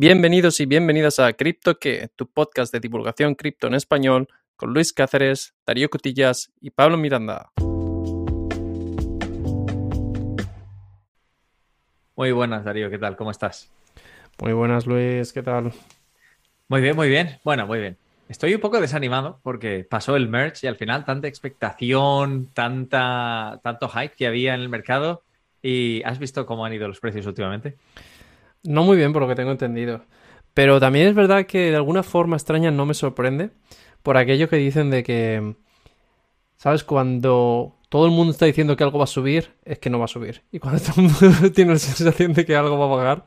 Bienvenidos y bienvenidas a Cripto que, tu podcast de divulgación cripto en español, con Luis Cáceres, Darío Cotillas y Pablo Miranda. Muy buenas, Darío, ¿qué tal? ¿Cómo estás? Muy buenas, Luis, ¿qué tal? Muy bien, muy bien. Bueno, muy bien. Estoy un poco desanimado porque pasó el merch y al final tanta expectación, tanta, tanto hype que había en el mercado. ¿Y has visto cómo han ido los precios últimamente? No muy bien, por lo que tengo entendido. Pero también es verdad que de alguna forma extraña no me sorprende por aquello que dicen de que, ¿sabes? Cuando todo el mundo está diciendo que algo va a subir, es que no va a subir. Y cuando todo el mundo tiene la sensación de que algo va a bajar,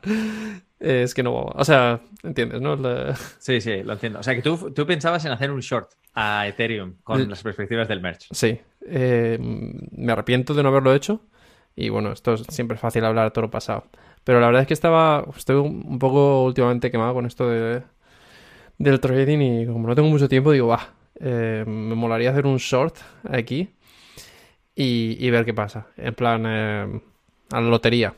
es que no va a bajar. O sea, ¿entiendes, no? Sí, sí, lo entiendo. O sea, que tú, tú, pensabas en hacer un short a Ethereum con las perspectivas del merch. Sí. Eh, me arrepiento de no haberlo hecho. Y bueno, esto es siempre fácil hablar todo lo pasado. Pero la verdad es que estaba, estoy un poco últimamente quemado con esto de, del trading y como no tengo mucho tiempo, digo, va, eh, me molaría hacer un short aquí y, ver qué pasa. En plan, eh, a la lotería.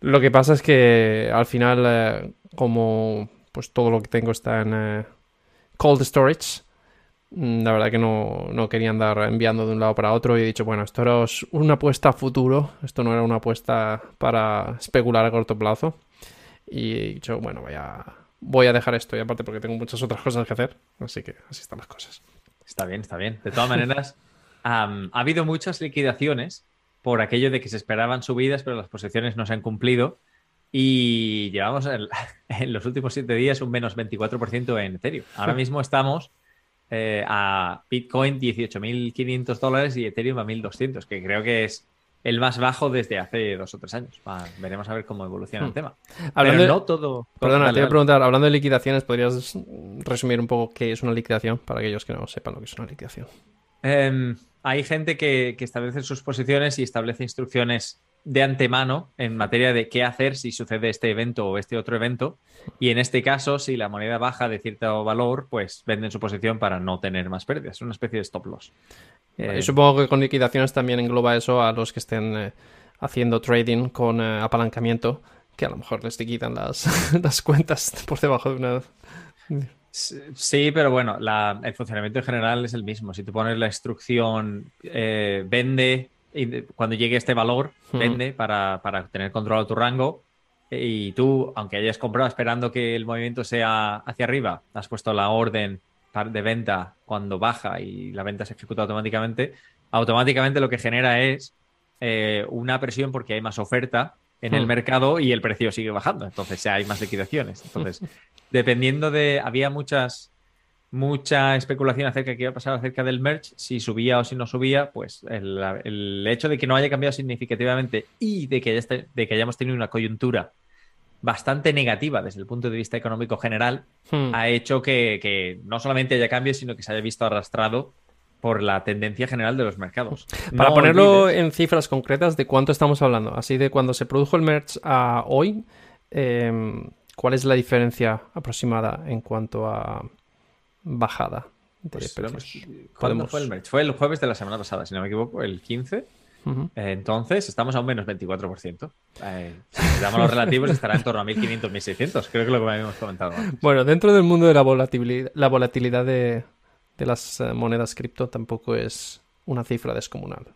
Lo que pasa es que al final, eh, como pues todo lo que tengo está en cold storage, la verdad que no, no, quería andar enviando de un lado para otro y he dicho, bueno, esto era una apuesta a futuro, esto no era una apuesta para especular a corto plazo. Y he dicho, bueno, voy a, voy a dejar esto y aparte porque tengo muchas otras cosas que hacer, así que así están las cosas. Está bien, está bien. De todas maneras, ha habido muchas liquidaciones por aquello de que se esperaban subidas, pero las posiciones no se han cumplido. Y llevamos en, en los últimos siete días un menos 24% en Ethereum. Ahora mismo estamos eh, a Bitcoin 18.500 dólares y Ethereum a 1.200, que creo que es el más bajo desde hace dos o tres años. veremos a ver cómo evoluciona el hmm. tema. Hablando no todo. Perdona, te voy a preguntar, hablando de liquidaciones, ¿podrías resumir un poco qué es una liquidación para aquellos que no sepan lo que es una liquidación? Em, hay gente que, que establece sus posiciones y establece instrucciones de antemano en materia de qué hacer si sucede este evento o este otro evento. Y en este caso, si la moneda baja de cierto valor, pues venden su posición para no tener más pérdidas. Es una especie de stop loss. Eh, supongo que con liquidaciones también engloba eso a los que estén eh, haciendo trading con eh, apalancamiento, que a lo mejor les quitan las, las cuentas por debajo de una. Sí, pero bueno, el funcionamiento en general es el mismo. Si tú pones la instrucción vende y cuando llegue este valor, vende para, para tener controlado tu rango. Y tú, aunque hayas comprado esperando que el movimiento sea hacia arriba, has puesto la orden de venta cuando baja y la venta se ejecuta automáticamente, automáticamente lo que genera es eh, una presión porque hay más oferta en el mercado y el precio sigue bajando. Entonces hay más liquidaciones. Entonces, dependiendo de. Había muchas mucha especulación acerca de qué iba a pasar acerca del merch, si subía o si no subía, pues el, hecho de que no haya cambiado significativamente y de que, de que hayamos tenido una coyuntura bastante negativa desde el punto de vista económico general, hmm. ha hecho que, no solamente haya cambios, sino que se haya visto arrastrado por la tendencia general de los mercados. Para ponerlo en cifras concretas, ¿de cuánto estamos hablando? Así de cuando se produjo el merch a hoy, em, ¿cuál es la diferencia aproximada en cuanto a bajada pues, ¿Cuándo fue el merch? Fue el jueves de la semana pasada, si no me equivoco, el 15. entonces, estamos a un menos 24%. Eh, si damos los relativos, estará en torno a 1.500, 1.600. Creo que es lo que habíamos comentado. Bueno, dentro del mundo de la volatilidad, la volatilidad de, las eh, monedas cripto tampoco es una cifra descomunal.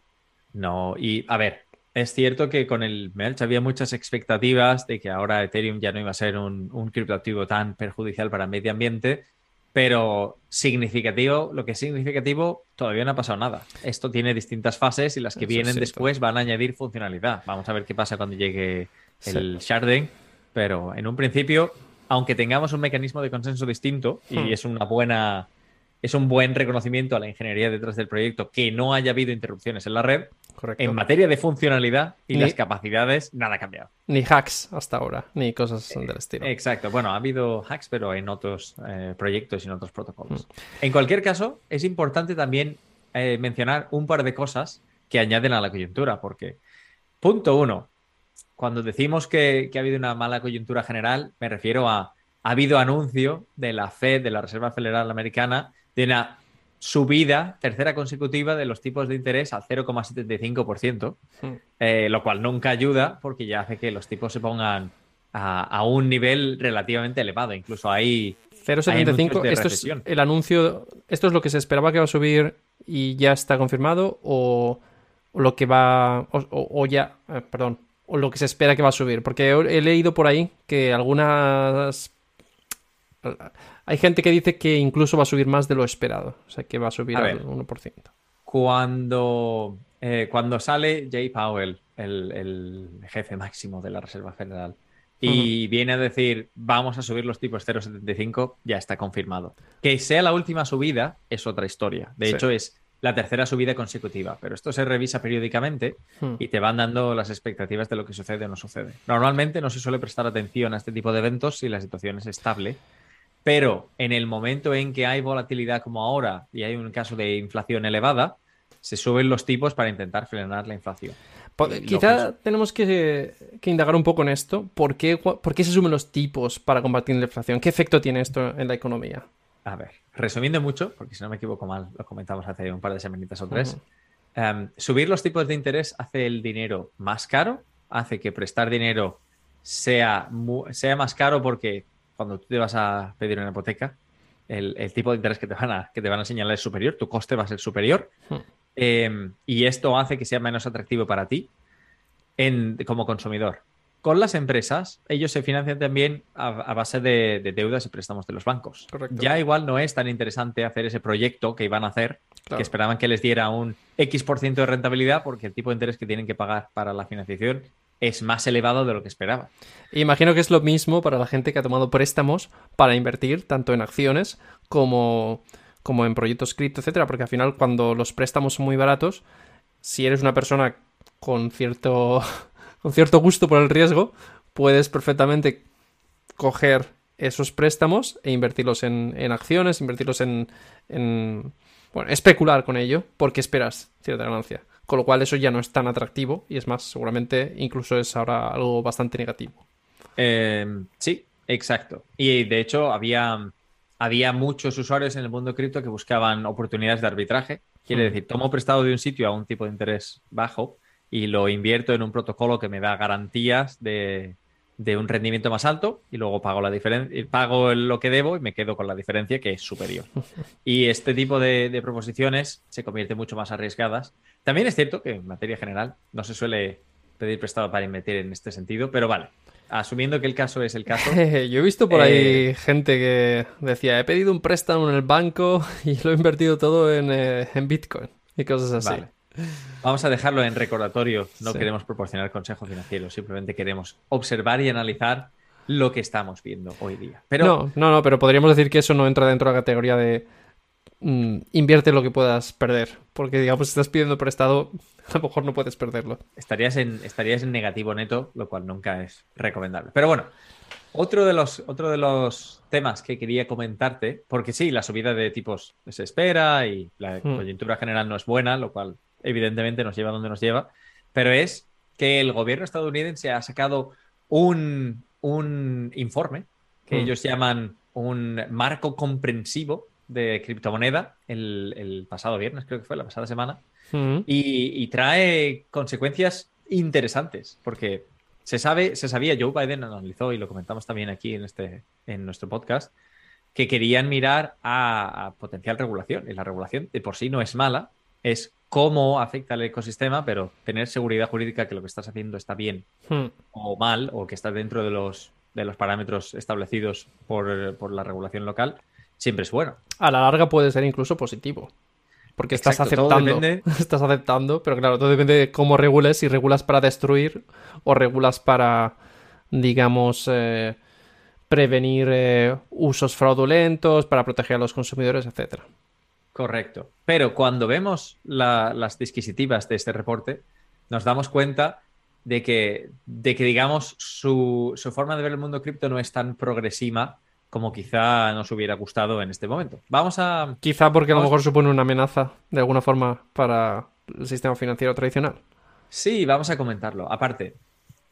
No, y a ver, es cierto que con el merch había muchas expectativas de que ahora Ethereum ya no iba a ser un, un criptoactivo tan perjudicial para el medio ambiente pero significativo, lo que es significativo, todavía no ha pasado nada. Esto tiene distintas fases y las que vienen después van a añadir funcionalidad. Vamos a ver qué pasa cuando llegue el sharding, pero en un principio, aunque tengamos un mecanismo de consenso distinto y hmm. es una buena es un buen reconocimiento a la ingeniería detrás del proyecto que no haya habido interrupciones en la red, en materia de funcionalidad y las capacidades, nada ha cambiado. Ni hacks hasta ahora, ni cosas del estilo. Exacto. Bueno, ha habido hacks, pero en otros eh, proyectos y en otros protocolos. Mm. En cualquier caso, es importante también eh, mencionar un par de cosas que añaden a la coyuntura, porque, punto uno, cuando decimos que, que ha habido una mala coyuntura general, me refiero a ha habido anuncio de la Fed, de la Reserva Federal Americana, de una subida tercera consecutiva de los tipos de interés al 0,75%, hmm. eh, lo cual nunca ayuda porque ya hace que los tipos se pongan a, un nivel relativamente elevado. Incluso hay. 0,75. Esto es el anuncio. ¿Esto es lo que se esperaba que va a subir y ya está confirmado? ¿O, lo que va. O, ya. Eh, perdón. O lo que se espera que va a subir. Porque he leído por ahí que algunas. Hay gente que dice que incluso va a subir más de lo esperado. O sea, que va a subir al 1%. Cuando, eh, cuando sale Jay Powell, el, jefe máximo de la Reserva Federal, y viene a decir vamos a subir los tipos 0,75, ya está confirmado. Que sea la última subida es otra historia. De hecho, es la tercera subida consecutiva, pero esto se revisa periódicamente hmm. y te van dando las expectativas de lo que sucede o no sucede. Normalmente no se suele prestar atención a este tipo de eventos si la situación es estable, pero en el momento en que hay volatilidad como ahora y hay un caso de inflación elevada, se suben los tipos para intentar frenar la inflación. Quizá tenemos que, indagar un poco en esto. ¿Por qué, ¿Por qué se suben los tipos para combatir la inflación? ¿Qué efecto tiene esto en la economía? A ver, resumiendo mucho, porque si no me equivoco mal, lo comentamos hace un par de semanitas o tres. Em, subir los tipos de interés hace el dinero más caro, hace que prestar dinero sea, sea más caro porque cuando tú te vas a pedir una hipoteca, el, tipo de interés que te, van a, que te van a señalar es superior, tu coste va a ser superior. Hmm. Em, y esto hace que sea menos atractivo para ti en, como consumidor. Con las empresas, ellos se financian también a, base de, deudas y préstamos de los bancos. Ya igual no es tan interesante hacer ese proyecto que iban a hacer, que esperaban que les diera un X% por ciento de rentabilidad, porque el tipo de interés que tienen que pagar para la financiación es más elevado de lo que esperaba. Imagino que es lo mismo para la gente que ha tomado préstamos para invertir tanto en acciones como, como en proyectos cripto, etcétera, porque al final cuando los préstamos son muy baratos, si eres una persona con cierto, con cierto gusto por el riesgo, puedes perfectamente coger esos préstamos e invertirlos en, acciones, invertirlos en, en, bueno, especular con ello, porque esperas cierta ganancia con lo cual eso ya no es tan atractivo y es más, seguramente incluso es ahora algo bastante negativo. Eh, sí, exacto. Y de hecho había, había muchos usuarios en el mundo cripto que buscaban oportunidades de arbitraje. Quiere mm. decir, tomo prestado de un sitio a un tipo de interés bajo y lo invierto en un protocolo que me da garantías de, de un rendimiento más alto y luego pago la diferencia, pago lo que debo y me quedo con la diferencia que es superior. Y este tipo de, proposiciones se convierten mucho más arriesgadas. También es cierto que en materia general no se suele pedir prestado para invertir en este sentido, pero vale. Asumiendo que el caso es el caso. Yo he visto por ahí eh, gente que decía, he pedido un préstamo en el banco y lo he invertido todo en, eh, Bitcoin y cosas así. Vamos a dejarlo en recordatorio. No queremos proporcionar consejos financieros, simplemente queremos observar y analizar lo que estamos viendo hoy día. Pero... No, no, no, pero podríamos decir que eso no entra dentro de la categoría de mm, invierte lo que puedas perder. Porque, digamos, si estás pidiendo prestado, a lo mejor no puedes perderlo. Estarías en, estarías en negativo neto, lo cual nunca es recomendable. Pero bueno, otro de, los, otro de los temas que quería comentarte, porque sí, la subida de tipos se espera y la hmm. coyuntura general no es buena, lo cual evidentemente nos lleva donde nos lleva, pero es que el gobierno estadounidense ha sacado un, informe que hmm. ellos llaman un marco comprensivo de criptomoneda el, pasado viernes, creo que fue la pasada semana, hmm. y, trae consecuencias interesantes, porque se sabe, se sabía, Joe Biden analizó y lo comentamos también aquí en, este, en nuestro podcast, que querían mirar a, a potencial regulación, y la regulación de por sí no es mala, es cómo afecta al ecosistema, pero tener seguridad jurídica que lo que estás haciendo está bien hmm. o mal, o que está dentro de los, de los parámetros establecidos por, la regulación local, siempre es bueno. A la larga puede ser incluso positivo. Porque estás aceptando. Estás aceptando, pero claro, todo depende de cómo regules, si regulas para destruir o regulas para, digamos, eh, prevenir eh, usos fraudulentos, para proteger a los consumidores, etcétera. Correcto. Pero cuando vemos las disquisitivas de este reporte, nos damos cuenta de que, de que digamos, su, forma de ver el mundo cripto no es tan progresiva como quizá nos hubiera gustado en este momento. Vamos a... Quizá porque a lo mejor supone una amenaza de alguna forma para el sistema financiero tradicional. Sí, vamos a comentarlo. Aparte,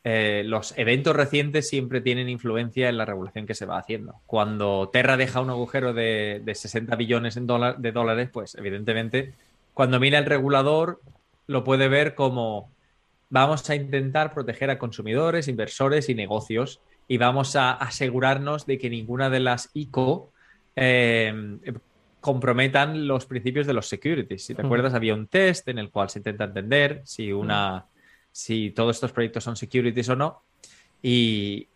eh, los eventos recientes siempre tienen influencia en la regulación que se va haciendo. Cuando Terra deja un agujero de, 60 billones de dólares, pues evidentemente cuando mira el regulador lo puede ver como vamos a intentar proteger a consumidores, inversores y negocios y vamos a asegurarnos de que ninguna de las ICO eh, comprometan los principios de los securities. Si te acuerdas, había un test en el cual se intenta entender si una si todos estos proyectos son securities o no. Y,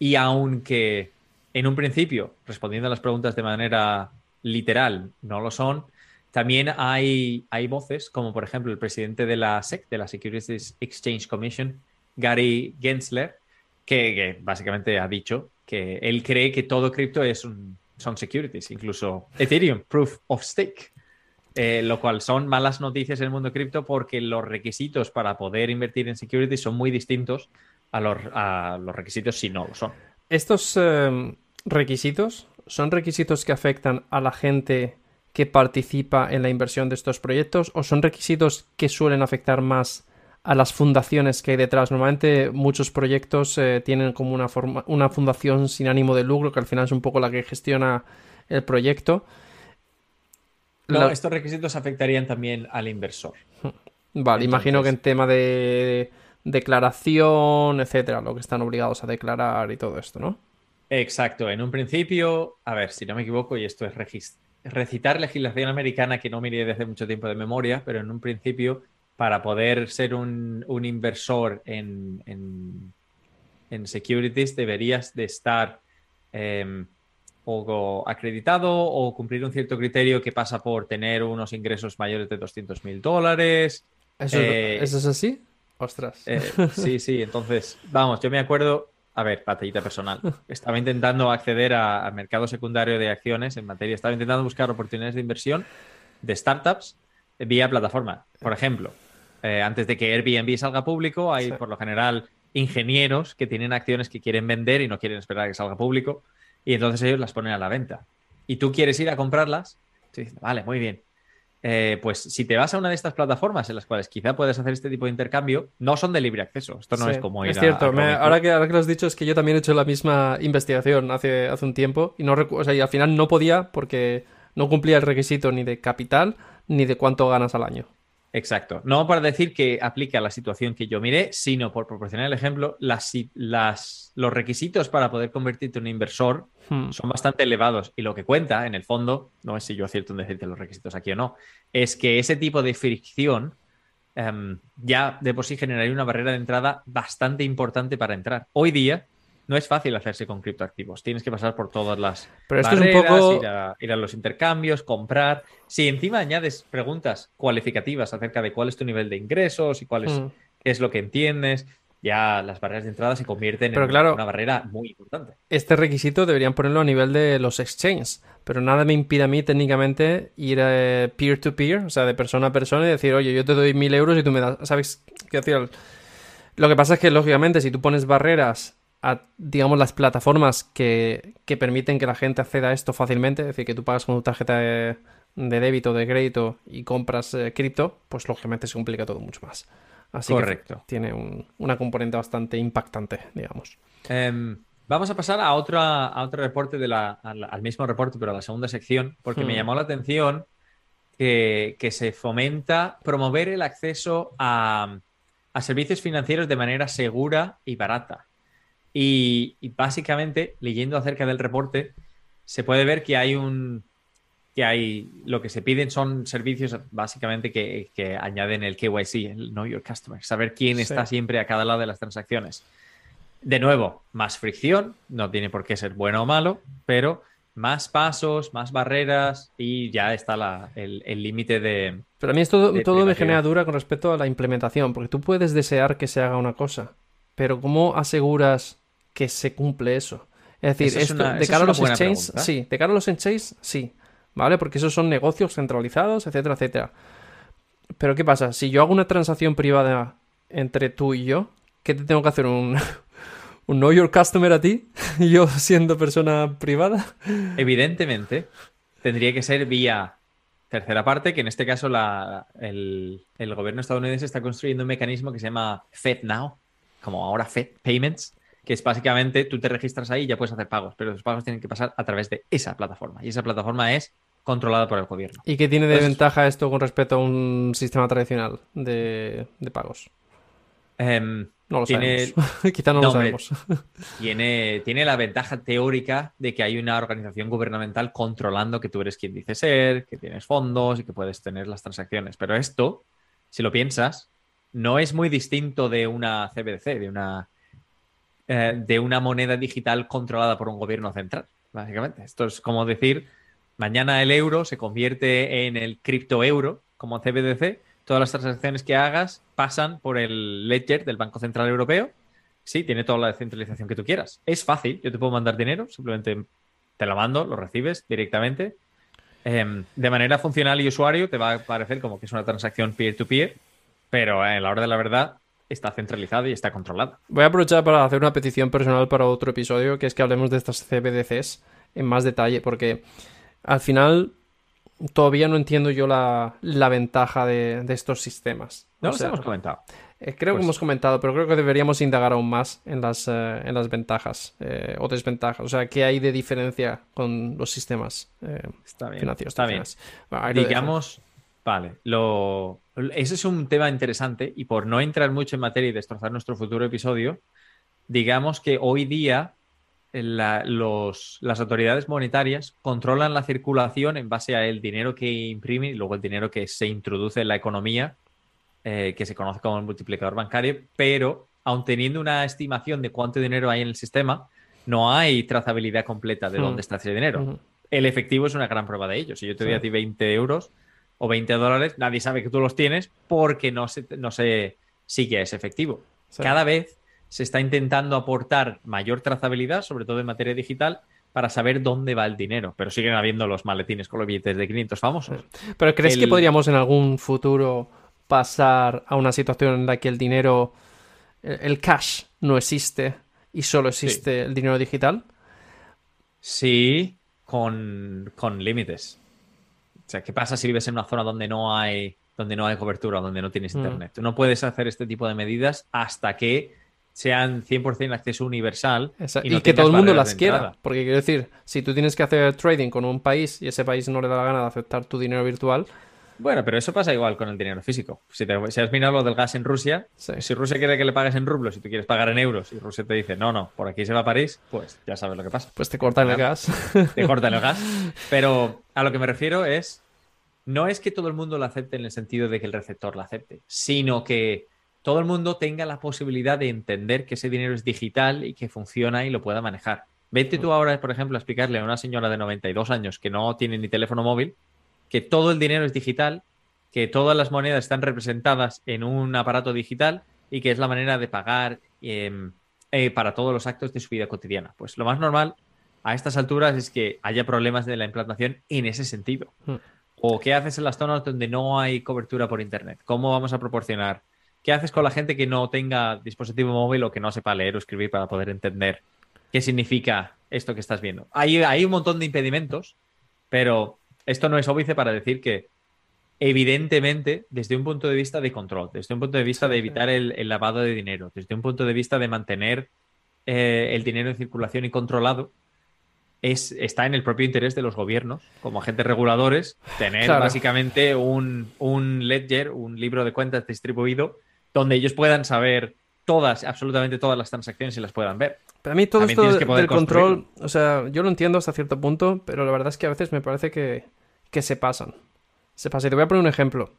y aunque en un principio, respondiendo a las preguntas de manera literal, no lo son, también hay, hay voces, como por ejemplo el presidente de la SEC, de la Securities Exchange Commission, Gary Gensler, que, básicamente ha dicho que él cree que todo cripto es son securities, incluso Ethereum, Proof of Stake. Eh, lo cual son malas noticias en el mundo cripto porque los requisitos para poder invertir en securities son muy distintos a los, requisitos si no lo son. Estos eh, requisitos son requisitos que afectan a la gente que participa en la inversión de estos proyectos o son requisitos que suelen afectar más a las fundaciones que hay detrás. Normalmente muchos proyectos eh, tienen como una, forma, una fundación sin ánimo de lucro que al final es un poco la que gestiona el proyecto. No, estos requisitos afectarían también al inversor. Vale, imagino que en tema de declaración, etcétera, lo que están obligados a declarar y todo esto, ¿no? Exacto. En un principio, a ver, si no me equivoco, y esto es recitar legislación americana que no miré desde mucho tiempo de memoria, pero en un principio para poder ser un, inversor en, en, securities deberías de estar em, o acreditado o cumplir un cierto criterio que pasa por tener unos ingresos mayores de 200 mil dólares. Eh, ¿Eso, es así? Ostras. Eh, sí, sí, entonces, vamos, yo me acuerdo, a ver, batallita personal. Estaba intentando acceder al mercado secundario de acciones en materia, estaba intentando buscar oportunidades de inversión de startups vía plataforma. Por ejemplo, eh, antes de que Airbnb salga público, hay por lo general ingenieros que tienen acciones que quieren vender y no quieren esperar a que salga público, y entonces ellos las ponen a la venta. Y tú quieres ir a comprarlas, vale, muy bien. Eh, pues si te vas a una de estas plataformas en las cuales quizá puedes hacer este tipo de intercambio, no son de libre acceso. Esto no es como ir Es cierto, ahora, que, ahora que lo has dicho, es que yo también he hecho la misma investigación hace, hace un tiempo y, no o sea, y al final no podía porque no cumplía el requisito ni de capital ni de cuánto ganas al año. Exacto. No para decir que aplique a la situación que yo miré, sino por proporcionar el ejemplo, las, las, los requisitos para poder convertirte en un inversor hmm. son bastante elevados. Y lo que cuenta, en el fondo, no es si yo acierto en decirte los requisitos aquí o no, es que ese tipo de fricción em, ya de por sí generaría una barrera de entrada bastante importante para entrar. Hoy día, no es fácil hacerse con criptoactivos. Tienes que pasar por todas las Pero esto es un poco... ir, a, los intercambios, comprar. Si encima añades preguntas cualificativas acerca de cuál es tu nivel de ingresos y cuál es, hmm. qué es lo que entiendes, ya las barreras de entrada se convierten en una barrera muy importante. Este requisito deberían ponerlo a nivel de los exchanges, pero nada me impide a mí técnicamente ir peer-to-peer, o sea, de persona a persona y decir, oye, yo te doy mil euros y tú me das, ¿sabes qué decir? Lo que pasa es que, lógicamente, si tú pones barreras a, digamos, las plataformas que, permiten que la gente acceda a esto fácilmente, es decir, que tú pagas con tu tarjeta de, débito, de crédito y compras eh, cripto, pues lógicamente se complica todo mucho más. Así Correcto. que tiene una componente bastante impactante, digamos. Em, vamos a pasar a, otra, a otro reporte, de la, al, mismo reporte, pero a la segunda sección, porque me hmm. llamó la atención que, que, se fomenta promover el acceso a, a servicios financieros de manera segura y barata. Y, básicamente, leyendo acerca del reporte, se puede ver que hay un. que hay. lo que se piden son servicios básicamente que, añaden el KYC, el Know Your Customer, saber quién está siempre a cada lado de las transacciones. De nuevo, más fricción, no tiene por qué ser bueno o malo, pero más pasos, más barreras y ya está el límite de. Pero a mí esto todo me genera dura con respecto a la implementación, porque tú puedes desear que se haga una cosa, pero ¿cómo aseguras que se cumple eso. Es decir, esto, de cara a los exchanges, sí, de cara a los exchanges, sí, ¿vale? Porque esos son negocios centralizados, etcétera, etcétera. Pero ¿qué pasa? Si yo hago una transacción privada entre tú y yo, ¿qué te tengo que hacer? ¿Un, un know your customer a ti? yo siendo persona privada. Evidentemente, tendría que ser vía tercera parte, que en este caso la, el, el gobierno estadounidense está construyendo un mecanismo que se llama FedNow, como ahora Fed Payments, que es básicamente tú te registras ahí y ya puedes hacer pagos, pero los pagos tienen que pasar a través de esa plataforma y esa plataforma es controlada por el gobierno. ¿Y qué tiene de ventaja esto con respecto a un sistema tradicional de, pagos? Em, No lo Tiene- sabemos. Quizá no, No, lo sabemos. tiene, tiene la ventaja teórica de que hay una organización gubernamental controlando que tú eres quien dice ser, que tienes fondos y que puedes tener las transacciones. Pero esto, si lo piensas, no es muy distinto de una CBDC, de una, eh, de una moneda digital controlada por un gobierno central, básicamente. Esto es como decir, mañana el euro se convierte en el criptoeuro como CBDC. Todas las transacciones que hagas pasan por el ledger del Banco Central Europeo Sí, tiene toda la descentralización que tú quieras. Es fácil, yo te puedo mandar dinero, simplemente te lo mando, lo recibes directamente. Em, de manera funcional y usuario te va a parecer como que es una transacción peer-to-peer, pero a la hora de la verdad está centralizada y está controlada. Voy a aprovechar para hacer una petición personal para otro episodio, que es que hablemos de estas CBDCs en más detalle, porque al final todavía no entiendo yo la, la ventaja de, de estos sistemas. No O los sea, hemos comentado. eh, creo que pues- hemos comentado, pero creo que deberíamos indagar aún más en las, eh, en las ventajas eh, o desventajas. O sea, ¿qué hay de diferencia con los sistemas eh, Está bien. financieros? Está bien. Bueno. Digamos, vale, lo, ese es un tema interesante y por no entrar mucho en materia y destrozar nuestro futuro episodio, digamos que hoy día la- los- las autoridades monetarias controlan la circulación en base a el dinero que imprime y luego el dinero que se introduce en la economía, eh, que se conoce como el multiplicador bancario, pero aun teniendo una estimación de cuánto dinero hay en el sistema, no hay trazabilidad completa de Hmm. dónde está ese dinero Ujú. el efectivo es una gran prueba de ello. Si yo te doy Sí. a ti 20 euros o 20 dólares, nadie sabe que tú los tienes porque no se, no se sigue ese efectivo. Sí. Cada vez se está intentando aportar mayor trazabilidad, sobre todo en materia digital, para saber dónde va el dinero. Pero siguen habiendo los maletines con los billetes de 500 famosos. Pero ¿crees que podríamos en algún futuro pasar a una situación en la que el dinero, el, el cash no existe y solo existe el dinero digital? Sí, con, con límites. O sea, ¿qué pasa si vives en una zona donde no hay, donde no hay cobertura, donde no tienes Mm. internet? Tú no puedes hacer este tipo de medidas hasta que sean 100% acceso universal y, y que todo el mundo las quiera. Porque quiero decir, si tú tienes que hacer trading con un país y ese país no le da la gana de aceptar tu dinero virtual, Bueno, pero eso pasa igual con el dinero físico. Si, te- si has mirado lo del gas en Rusia, Sí. si Rusia quiere que le pagues en rublos y tú quieres pagar en euros y Rusia te dice, no, no, por aquí se va a París, pues ya sabes lo que pasa. pues te cortan el Claro. gas. te cortan el gas. Pero a lo que me refiero es, no es que todo el mundo lo acepte en el sentido de que el receptor lo acepte, sino que todo el mundo tenga la posibilidad de entender que ese dinero es digital y que funciona y lo pueda manejar. Vete tú ahora, por ejemplo, a explicarle a una señora de 92 años que no tiene ni teléfono móvil que todo el dinero es digital, que todas las monedas están representadas en un aparato digital y que es la manera de pagar em, eh, para todos los actos de su vida cotidiana. Pues lo más normal a estas alturas es que haya problemas de la implantación en ese sentido. Hmm. ¿O qué haces en las zonas donde no hay cobertura por Internet? ¿Cómo vamos a proporcionar? ¿Qué haces con la gente que no tenga dispositivo móvil o que no sepa leer o escribir para poder entender qué significa esto que estás viendo? Hay, hay un montón de impedimentos, pero esto no es óbice para decir que evidentemente, desde un punto de vista de control, desde un punto de vista de evitar el, el lavado de dinero, desde un punto de vista de mantener eh, el dinero en circulación y controlado, es, está en el propio interés de los gobiernos, como agentes reguladores, tener Claro. básicamente un, un ledger, un libro de cuentas distribuido, donde ellos puedan saber todas, absolutamente todas las transacciones y las puedan ver. Para mí todo También esto del control, o sea, yo lo entiendo hasta cierto punto, pero la verdad es que a veces me parece que, que se pasan. Se pasan. Y te voy a poner un ejemplo.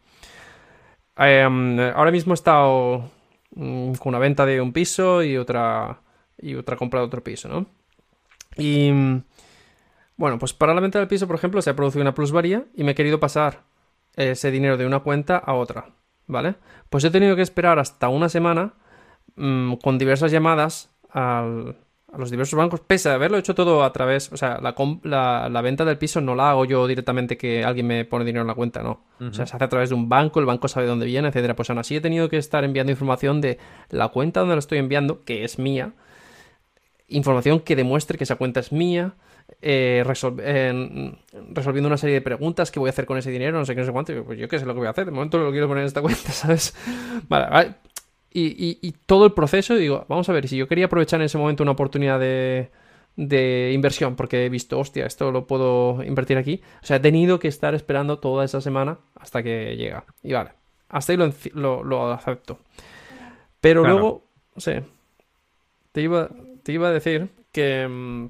Em, ahora mismo he estado mm, con una venta de un piso y otra y otra compra de otro piso, ¿no? Y mm, bueno, pues para la venta del piso, por ejemplo, se ha producido una plusvalía y me he querido pasar ese dinero de una cuenta a otra, ¿vale? Pues he tenido que esperar hasta una semana mm, con diversas llamadas al- a los diversos bancos, pese a haberlo hecho todo a través, o sea, la, com- la- la venta del piso no la hago yo directamente que alguien me pone dinero en la cuenta, no. O sea, se hace a través de un banco, el banco sabe dónde viene, etcétera. Pues aún así he tenido que estar enviando información de la cuenta donde la estoy enviando, que es mía, información que demuestre que esa cuenta es mía, eh, resol- eh, resolviendo una serie de preguntas, qué voy a hacer con ese dinero, no sé qué, no sé cuánto. Pues yo qué sé lo que voy a hacer, de momento lo quiero poner en esta cuenta, ¿sabes? Vale, vale. Y, y- y todo el proceso, digo, vamos a ver, si yo quería aprovechar en ese momento una oportunidad de, de inversión, porque he visto, hostia, esto lo puedo invertir aquí. O sea, he tenido que estar esperando toda esa semana hasta que llega. Y vale, hasta ahí lo, lo- lo acepto. Pero Claro. luego Sí. Te iba, te iba a decir que.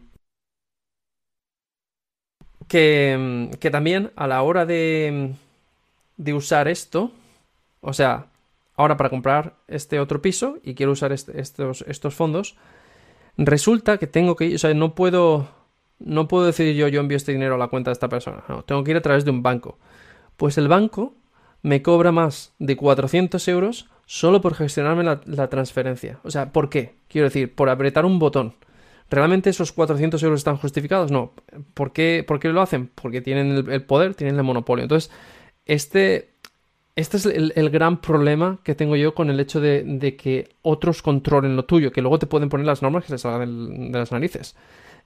Que, que también a la hora de, de usar esto, o sea, ahora para comprar este otro piso y quiero usar este- estos, fondos, resulta que tengo que ir, o sea, no puedo, no puedo decidir yo, yo envío este dinero a la cuenta de esta persona, no, tengo que ir a través de un banco. Pues el banco me cobra más de 400 euros solo por gestionarme la, la transferencia. O sea, ¿por qué? Quiero decir, por apretar un botón. ¿Realmente esos 400 euros están justificados? No. ¿Por qué, por qué lo hacen? Porque tienen el, el poder, tienen el monopolio. Entonces, este, este es el, el gran problema que tengo yo con el hecho de, de que otros controlen lo tuyo, que luego te pueden poner las normas que les salgan de las narices.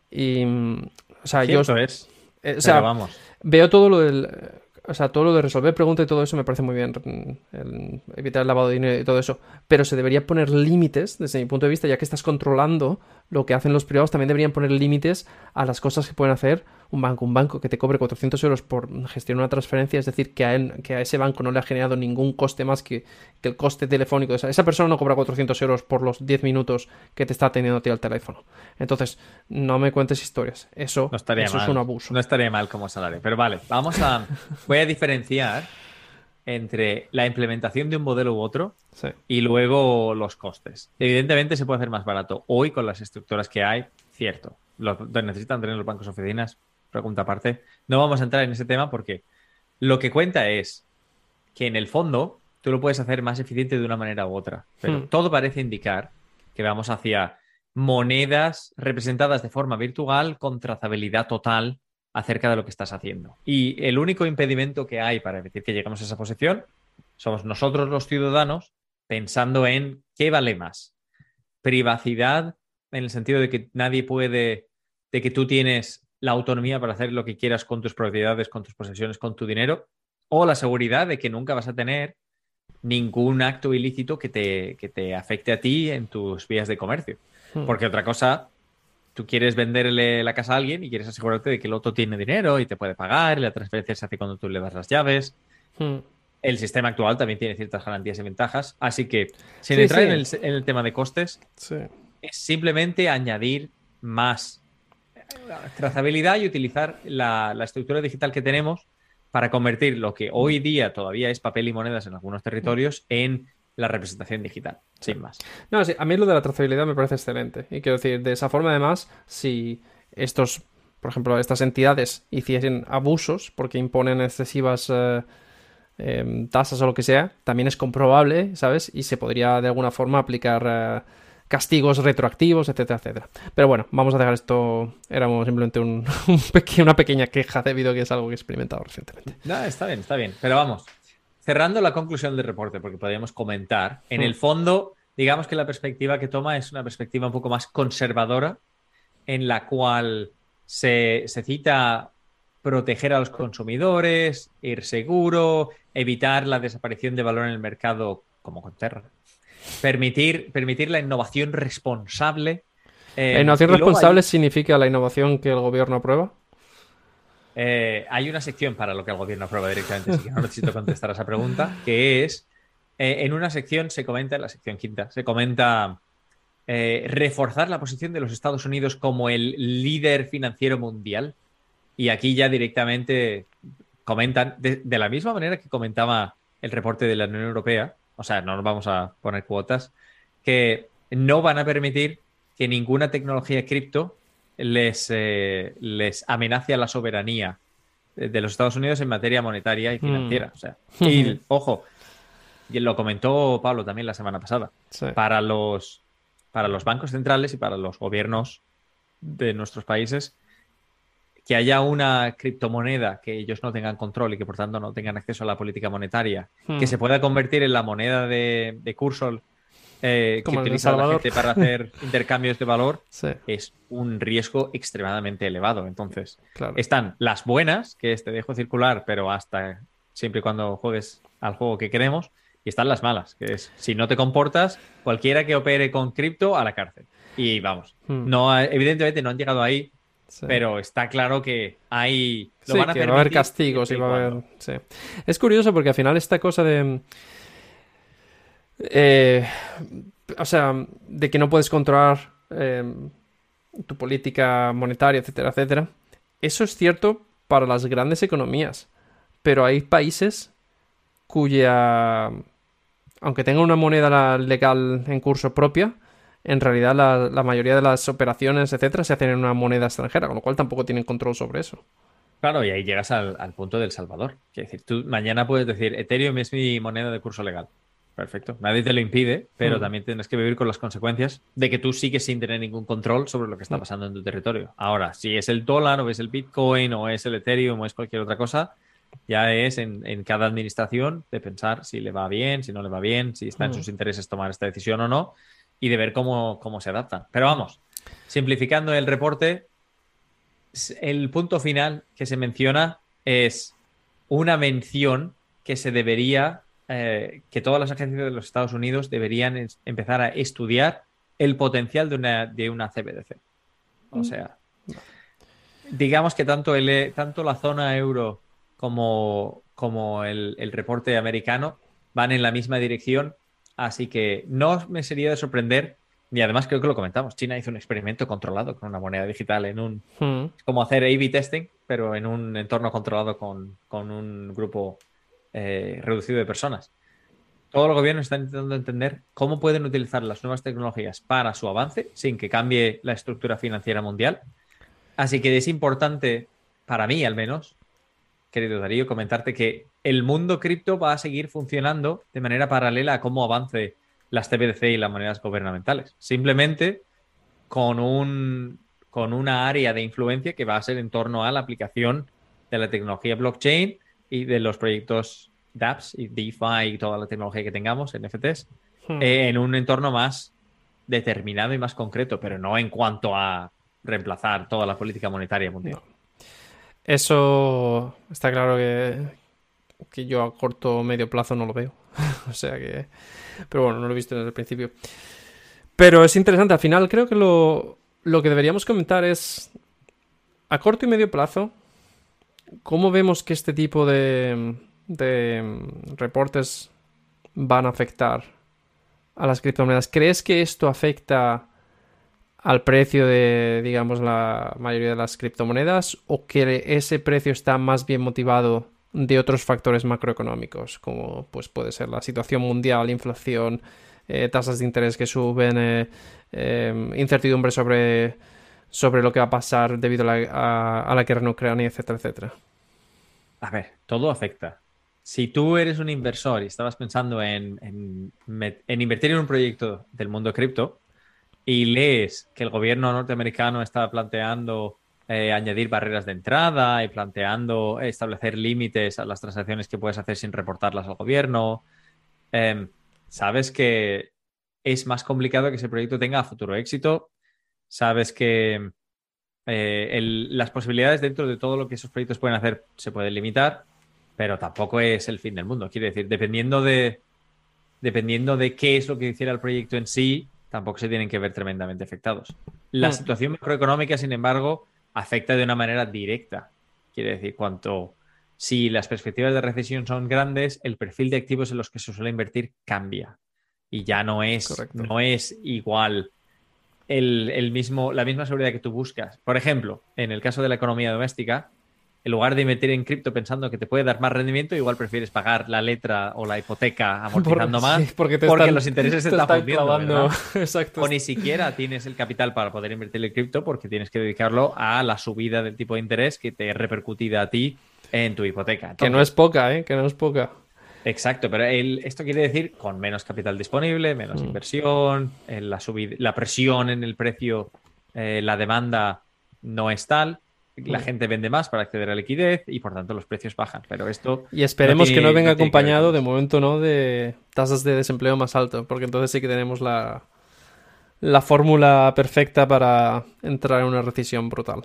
Y, o sea, yo... Es. eh, o sea, vamos. Veo todo lo del. O sea, todo lo de resolver preguntas y todo eso me parece muy bien. el evitar el lavado de dinero y todo eso. Pero se debería poner límites, desde mi punto de vista, ya que estás controlando lo que hacen los privados, también deberían poner límites a las cosas que pueden hacer un banco. Un banco que te cobre 400 euros por gestionar una transferencia, es decir, que a, él, que a ese banco no le ha generado ningún coste más que, que el coste telefónico. O sea, esa persona no cobra 400 euros por los 10 minutos que te está atendiendo a ti al teléfono. Entonces, no me cuentes historias. Eso, No estaría eso mal. es un abuso. No estaría mal como salario. Pero vale, vamos a. Voy a diferenciar entre la implementación de un modelo u otro Sí. y luego los costes. Evidentemente se puede hacer más barato. Hoy con las estructuras que hay, cierto. Lo necesitan tener los bancos oficinas, pregunta aparte. No vamos a entrar en ese tema porque lo que cuenta es que en el fondo tú lo puedes hacer más eficiente de una manera u otra. Pero Hmm. todo parece indicar que vamos hacia monedas representadas de forma virtual con trazabilidad total acerca de lo que estás haciendo. Y el único impedimento que hay para evitar que lleguemos a esa posición somos nosotros los ciudadanos pensando en qué vale más. Privacidad en el sentido de que nadie puede, de que tú tienes la autonomía para hacer lo que quieras con tus propiedades, con tus posesiones, con tu dinero, o la seguridad de que nunca vas a tener ningún acto ilícito que te, que te afecte a ti en tus vías de comercio. Hmm. Porque otra cosa, tú quieres venderle la casa a alguien y quieres asegurarte de que el otro tiene dinero y te puede pagar, y la transferencia se hace cuando tú le das las llaves. Hmm. El sistema actual también tiene ciertas garantías y ventajas, así que sin Sí, entrar sí. En, el, en el tema de costes, Sí. es simplemente añadir más trazabilidad y utilizar la, la estructura digital que tenemos para convertir lo que hoy día todavía es papel y monedas en algunos territorios en la representación digital, sin más. No, sí, a mí lo de la trazabilidad me parece excelente. Y quiero decir, de esa forma, además, si estos, por ejemplo, estas entidades hiciesen abusos porque imponen excesivas eh, em, tasas o lo que sea, también es comprobable, ¿sabes? Y se podría de alguna forma aplicar eh, castigos retroactivos, etcétera, etcétera. Pero bueno, vamos a dejar esto. Éramos simplemente un, un peque- una pequeña queja debido a que es algo que he experimentado recientemente. No, está bien, está bien. Pero vamos, cerrando la conclusión del reporte, porque podríamos comentar, en Hmm. el fondo, digamos que la perspectiva que toma es una perspectiva un poco más conservadora, en la cual se, se cita proteger a los consumidores, ir seguro, evitar la desaparición de valor en el mercado como con Terra, permitir, permitir la innovación responsable. eh, La innovación luego hay- responsable significa la innovación que el gobierno aprueba. Eh, hay una sección para lo que el gobierno aprueba directamente, así que no necesito contestar a esa pregunta, que es, eh, en una sección se comenta, en la sección quinta, se comenta eh, reforzar la posición de los Estados Unidos como el líder financiero mundial. Y aquí ya directamente comentan, de, de la misma manera que comentaba el reporte de la Unión Europea, o sea, no nos vamos a poner cuotas, que no van a permitir que ninguna tecnología cripto les, eh, les amenace a la soberanía de de los Estados Unidos en materia monetaria y financiera. O sea, y ojo, y lo comentó Pablo también la semana pasada, Sí. para los, para los bancos centrales y para los gobiernos de nuestros países, que haya una criptomoneda que ellos no tengan control y que por tanto no tengan acceso a la política monetaria, Hmm. que se pueda convertir en la moneda de, de Cursor eh, que utiliza la gente para hacer intercambios de valor, Sí, es un riesgo extremadamente elevado. Entonces, claro. están las buenas, que es te dejo circular, pero hasta siempre y cuando juegues al juego que queremos, y están las malas, que es si no te comportas, cualquiera que opere con cripto a la cárcel. Y vamos, Hmm. no, evidentemente no han llegado ahí, Sí. pero está claro que hay. Lo Sí, van a que va a haber castigos y va a haber. sí. Es curioso porque al final esta cosa de. eh, o sea, de que no puedes controlar em, tu política monetaria, etcétera, etcétera. Eso es cierto para las grandes economías, pero hay países cuya, aunque tenga una moneda legal en curso propia, en realidad la, mayoría de las operaciones, etcétera, se hacen en una moneda extranjera, con lo cual tampoco tienen control sobre eso. Claro, y ahí llegas al, punto del Salvador. Es decir, tú mañana puedes decir, Ethereum es mi moneda de curso legal. Perfecto. Nadie te lo impide, pero mm. también tienes que vivir con las consecuencias de que tú sigues sin tener ningún control sobre lo que está mm. pasando en tu territorio. Ahora, si es el dólar o es el Bitcoin o es el Ethereum o es cualquier otra cosa, ya es en, cada administración de pensar si le va bien, si no le va bien, si está en mm. sus intereses tomar esta decisión o no y de ver cómo, cómo se adaptan. Pero vamos, simplificando el reporte, el punto final que se menciona es una mención que se debería eh, que todas las agencias de los Estados Unidos deberían empezar a estudiar el potencial de una, de una CBDC. O mm. sea, digamos que tanto, el, tanto la zona euro como, como el, reporte americano van en la misma dirección, así que no me sería de sorprender y además creo que lo comentamos, China hizo un experimento controlado con una moneda digital en un... Mm. como hacer A-B testing, pero en un entorno controlado con, con un grupo eh, reducido de personas. Todos los gobiernos están intentando entender cómo pueden utilizar las nuevas tecnologías para su avance sin que cambie la estructura financiera mundial. Así que es importante, para mí al menos, querido Darío, comentarte que el mundo cripto va a seguir funcionando de manera paralela a cómo avance las CBDC y las monedas gubernamentales. Simplemente con, un, con una área de influencia que va a ser en torno a la aplicación de la tecnología blockchain y de los proyectos dApps y DeFi y toda la tecnología que tengamos, NFTs, hmm. eh, en un entorno más determinado y más concreto, pero no en cuanto a reemplazar toda la política monetaria mundial. Eso está claro que, que yo a corto o medio plazo no lo veo. o sea que. Pero bueno, no lo he visto desde el principio. Pero es interesante. Al final, creo que lo, lo que deberíamos comentar es. A corto y medio plazo, ¿Cómo vemos que este tipo de, reportes van a afectar a las criptomonedas? ¿Crees que esto afecta al precio de, digamos, la mayoría de las criptomonedas o que ese precio está más bien motivado de otros factores macroeconómicos, como pues puede ser la situación mundial, inflación, eh, tasas de interés que suben, eh, eh, incertidumbre sobre sobre lo que va a pasar debido a la, a, la guerra en Ucrania, etcétera, etcétera. A ver, todo afecta. Si tú eres un inversor y estabas pensando en, en, invertir en un proyecto del mundo cripto y lees que el gobierno norteamericano está planteando eh, añadir barreras de entrada y planteando establecer límites a las transacciones que puedes hacer sin reportarlas al gobierno, em, sabes que es más complicado que ese proyecto tenga futuro éxito sabes que eh, las posibilidades dentro de todo lo que esos proyectos pueden hacer se pueden limitar, pero tampoco es el fin del mundo. Quiere decir, dependiendo de, dependiendo de qué es lo que hiciera el proyecto en sí, tampoco se tienen que ver tremendamente afectados. La situación macroeconómica, sin embargo, afecta de una manera directa. Quiere decir, cuanto si las perspectivas de recesión son grandes, el perfil de activos en los que se suele invertir cambia. Y ya no es, no es igual el, mismo, la misma seguridad que tú buscas. Por ejemplo, en el caso de la economía doméstica, en lugar de invertir en cripto pensando que te puede dar más rendimiento, igual prefieres pagar la letra o la hipoteca amortizando más porque, los intereses se están fundiendo. Exacto. O ni siquiera tienes el capital para poder invertir en cripto porque tienes que dedicarlo a la subida del tipo de interés que te repercutida a ti en tu hipoteca. que no es poca, ¿eh? Que no es poca. Exacto, pero esto quiere decir con menos capital disponible, menos mm. inversión, eh, la, la presión en el precio, eh, la demanda no es tal, la gente vende más para acceder a liquidez y por tanto los precios bajan. Pero esto. Y esperemos que no venga acompañado de momento, ¿no? De tasas de desempleo más alto, porque entonces sí que tenemos la, la fórmula perfecta para entrar en una recesión brutal.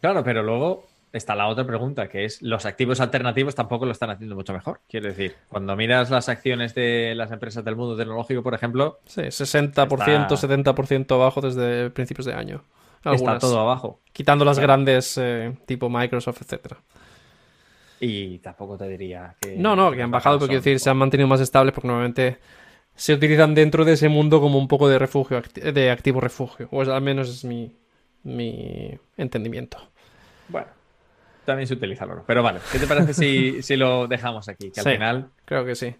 Claro, pero luego está la otra pregunta, que es, los activos alternativos tampoco lo están haciendo mucho mejor. Quiero decir, cuando miras las acciones de las empresas del mundo tecnológico, por ejemplo... Sí, 60%, 70% abajo desde principios de año. Está todo abajo. Quitando las grandes eh, tipo Microsoft, etcétera. Y tampoco te diría que... No, no, que han bajado, pero quiero decir, se han mantenido más estables porque normalmente se utilizan dentro de ese mundo como un poco de refugio, de activo refugio. O al menos es mi, mi entendimiento. Bueno, también se utiliza el oro. Pero vale, ¿qué te parece si, lo dejamos aquí? Que al final. Creo que sí.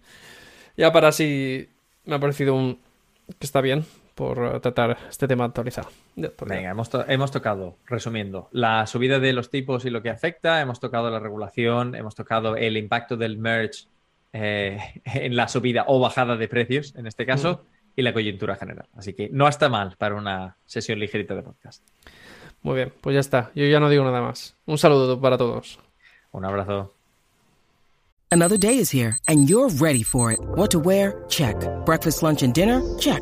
Ya para así me ha parecido un que está bien por tratar este tema actualizado. Venga, hemos, hemos, tocado, resumiendo, la subida de los tipos y lo que afecta, hemos tocado la regulación, hemos tocado el impacto del merge eh, en la subida o bajada de precios, en este caso, y la coyuntura general. Así que no está mal para una sesión ligerita de podcast. Muy bien, pues ya está. Yo ya no digo nada más. Un saludo para todos. Un abrazo. Another day is here and you're ready for it. What to wear? Check. Breakfast, lunch and dinner? Check.